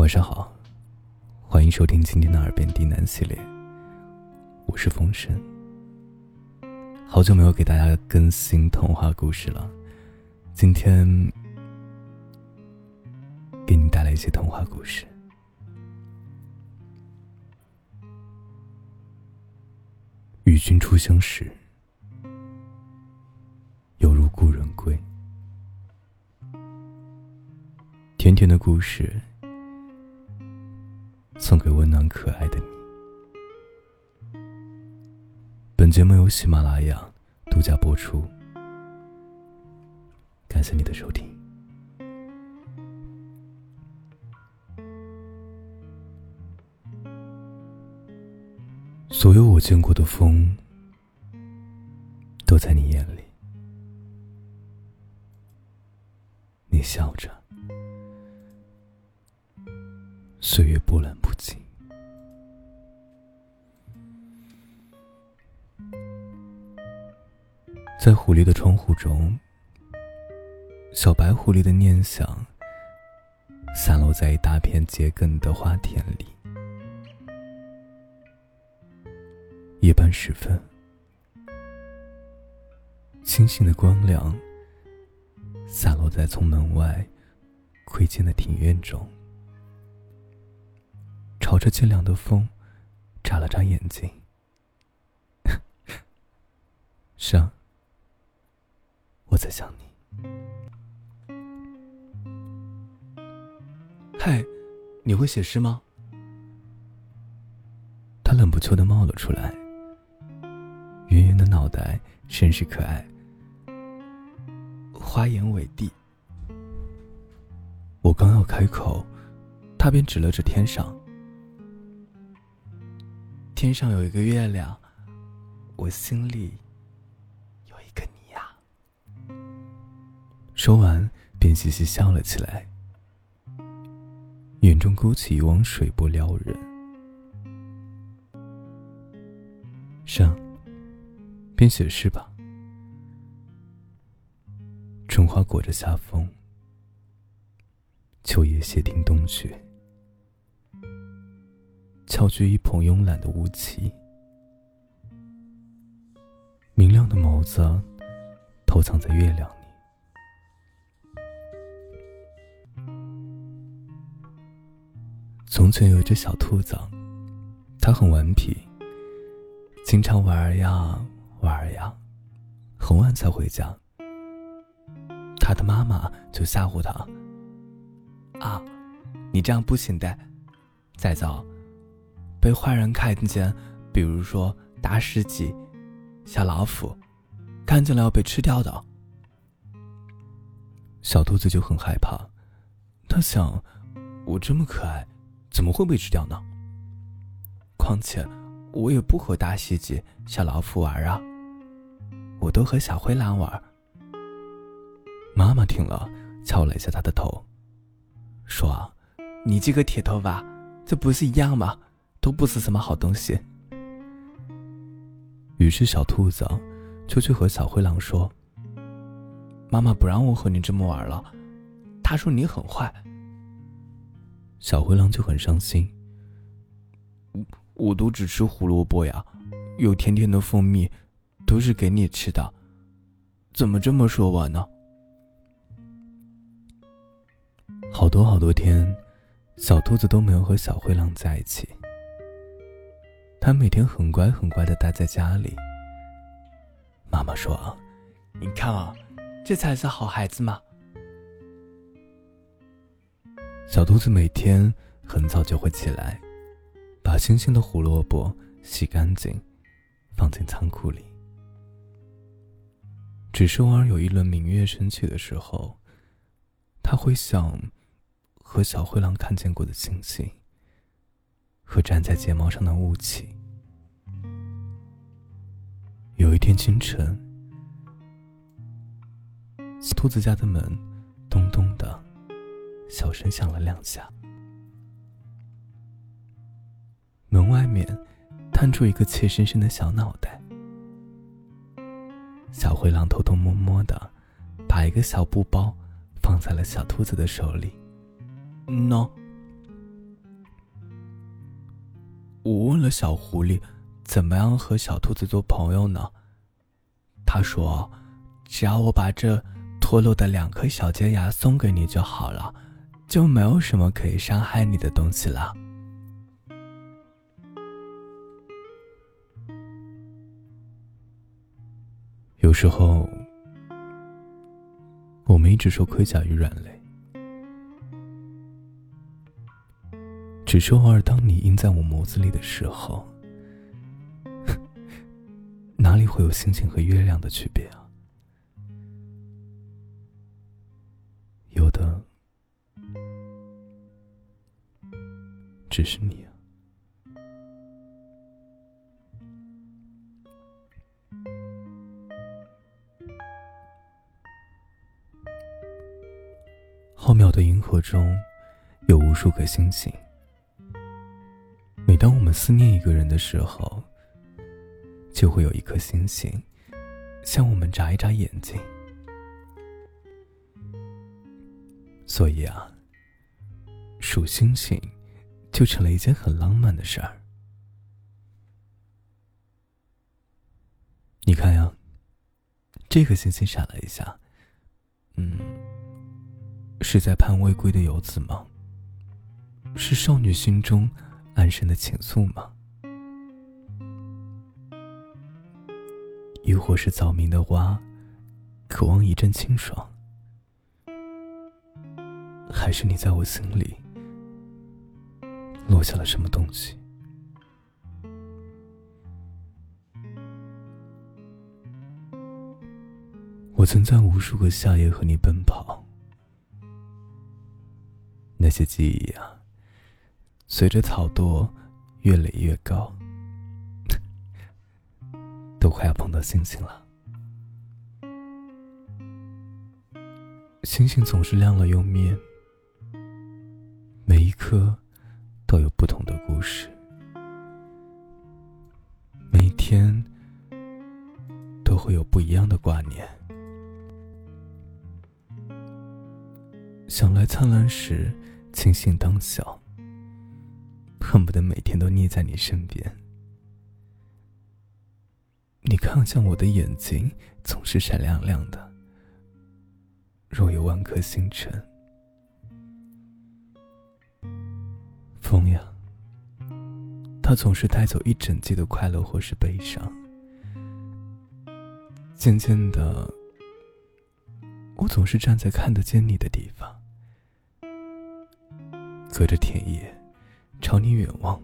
晚上好，欢迎收听今天的耳边低喃系列。我是风声，好久没有给大家更新童话故事了，今天给你带来一些童话故事。与君初相识，犹如故人归。甜甜的故事，送给温暖可爱的你。本节目由喜马拉雅独家播出，感谢你的收听。所有我见过的风，都在你眼里，你笑着。岁月波澜不惊，在狐狸的窗户中，小白狐狸的念想散落在一大片桔梗的花田里。夜半时分，星星的光亮洒落在从门外窥见的庭院中。朝着清凉的风，眨了眨眼睛。是啊，我在想你。嗨，你会写诗吗？他冷不秋的冒了出来，圆圆的脑袋甚是可爱，花言伪地。我刚要开口，他便指了指天上。天上有一个月亮，我心里有一个你呀。说完，便嘻嘻笑了起来，眼中勾起一汪水波撩人。上，便写诗吧。春花裹着夏风，秋叶谢听冬雪。翘居一捧慵懒的雾气，明亮的眸子偷藏在月亮里。从前有一只小兔子，它很顽皮，经常玩呀玩呀，很晚才回家。它的妈妈就吓唬它：“啊，你这样不行的，再早。”被坏人看见，比如说大狮子、小老虎，看见了要被吃掉的。小兔子就很害怕，他想：我这么可爱，怎么会被吃掉呢？况且我也不和大狮子、小老虎玩啊，我都和小灰狼玩。妈妈听了，敲了一下他的头，说：“你这个铁头娃，这不是一样吗？”都不是什么好东西。于是小兔子就去和小灰狼说：“妈妈不让我和你这么玩了，她说你很坏。”小灰狼就很伤心。我我都只吃胡萝卜呀，有甜甜的蜂蜜，都是给你吃的，怎么这么说我呢？好多好多天，小兔子都没有和小灰狼在一起。他每天很乖很乖的待在家里。妈妈说：“你看啊，这才是好孩子嘛。”小兔子每天很早就会起来，把新鲜的胡萝卜洗干净，放进仓库里。只是偶尔有一轮明月升起的时候，他会想，和小灰狼看见过的星星。和粘在睫毛上的雾气。有一天清晨，兔子家的门咚咚的，小声响了两下。门外面探出一个怯生生的小脑袋。小灰狼偷偷摸摸的，把一个小布包放在了小兔子的手里。喏，小狐狸，怎么样和小兔子做朋友呢？他说：“只要我把这脱落的两颗小尖牙送给你就好了，就没有什么可以伤害你的东西了。”有时候，我们一直说盔甲与软肋，只是偶尔当你印在我眸子里的时候，哪里会有星星和月亮的区别啊？有的，只是你啊。浩渺的银河中，有无数颗星星。每当我们思念一个人的时候，就会有一颗星星向我们眨一眨眼睛。所以啊，数星星就成了一件很浪漫的事儿。你看呀，这颗星星闪了一下，嗯。是在盼未归的游子吗？是少女心中安生的情愫吗？亦或是早明的花，渴望一阵清爽？还是你在我心里落下了什么东西？我曾在无数个夏夜和你奔跑。那些记忆啊，随着草垛越垒越高，都快要碰到星星了。星星总是亮了又灭，每一颗都有不同的故事，每一天都会有不一样的挂念。想来灿烂时。庆幸当小，恨不得每天都腻在你身边。你看向我的眼睛总是闪亮亮的，若有万颗星辰。风呀，它总是带走一整季的快乐或是悲伤。渐渐的，我总是站在看得见你的地方。隔着田野，朝你远望。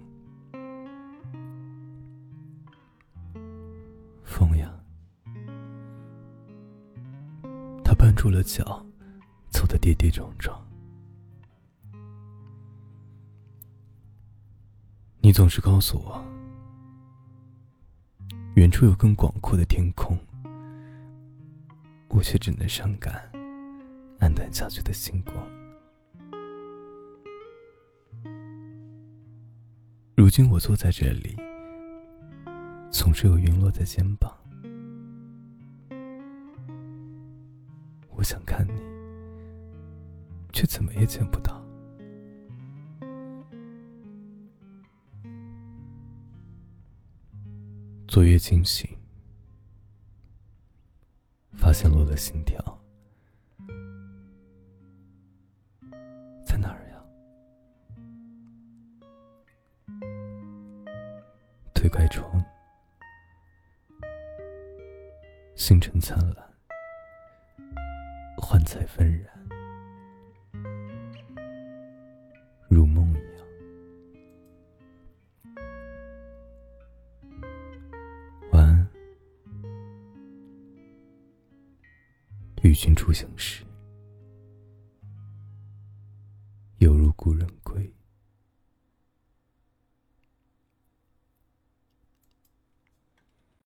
风呀，他绊住了脚，走得跌跌撞撞。你总是告诉我，远处有更广阔的天空，我却只能伤感，黯淡下去的星光。如今我坐在这里，总是有云落在肩膀。我想看你，却怎么也见不到。昨夜惊醒，发现落了心跳。推开窗，星辰灿烂，幻彩纷然，如梦一样。晚安，与君初相识，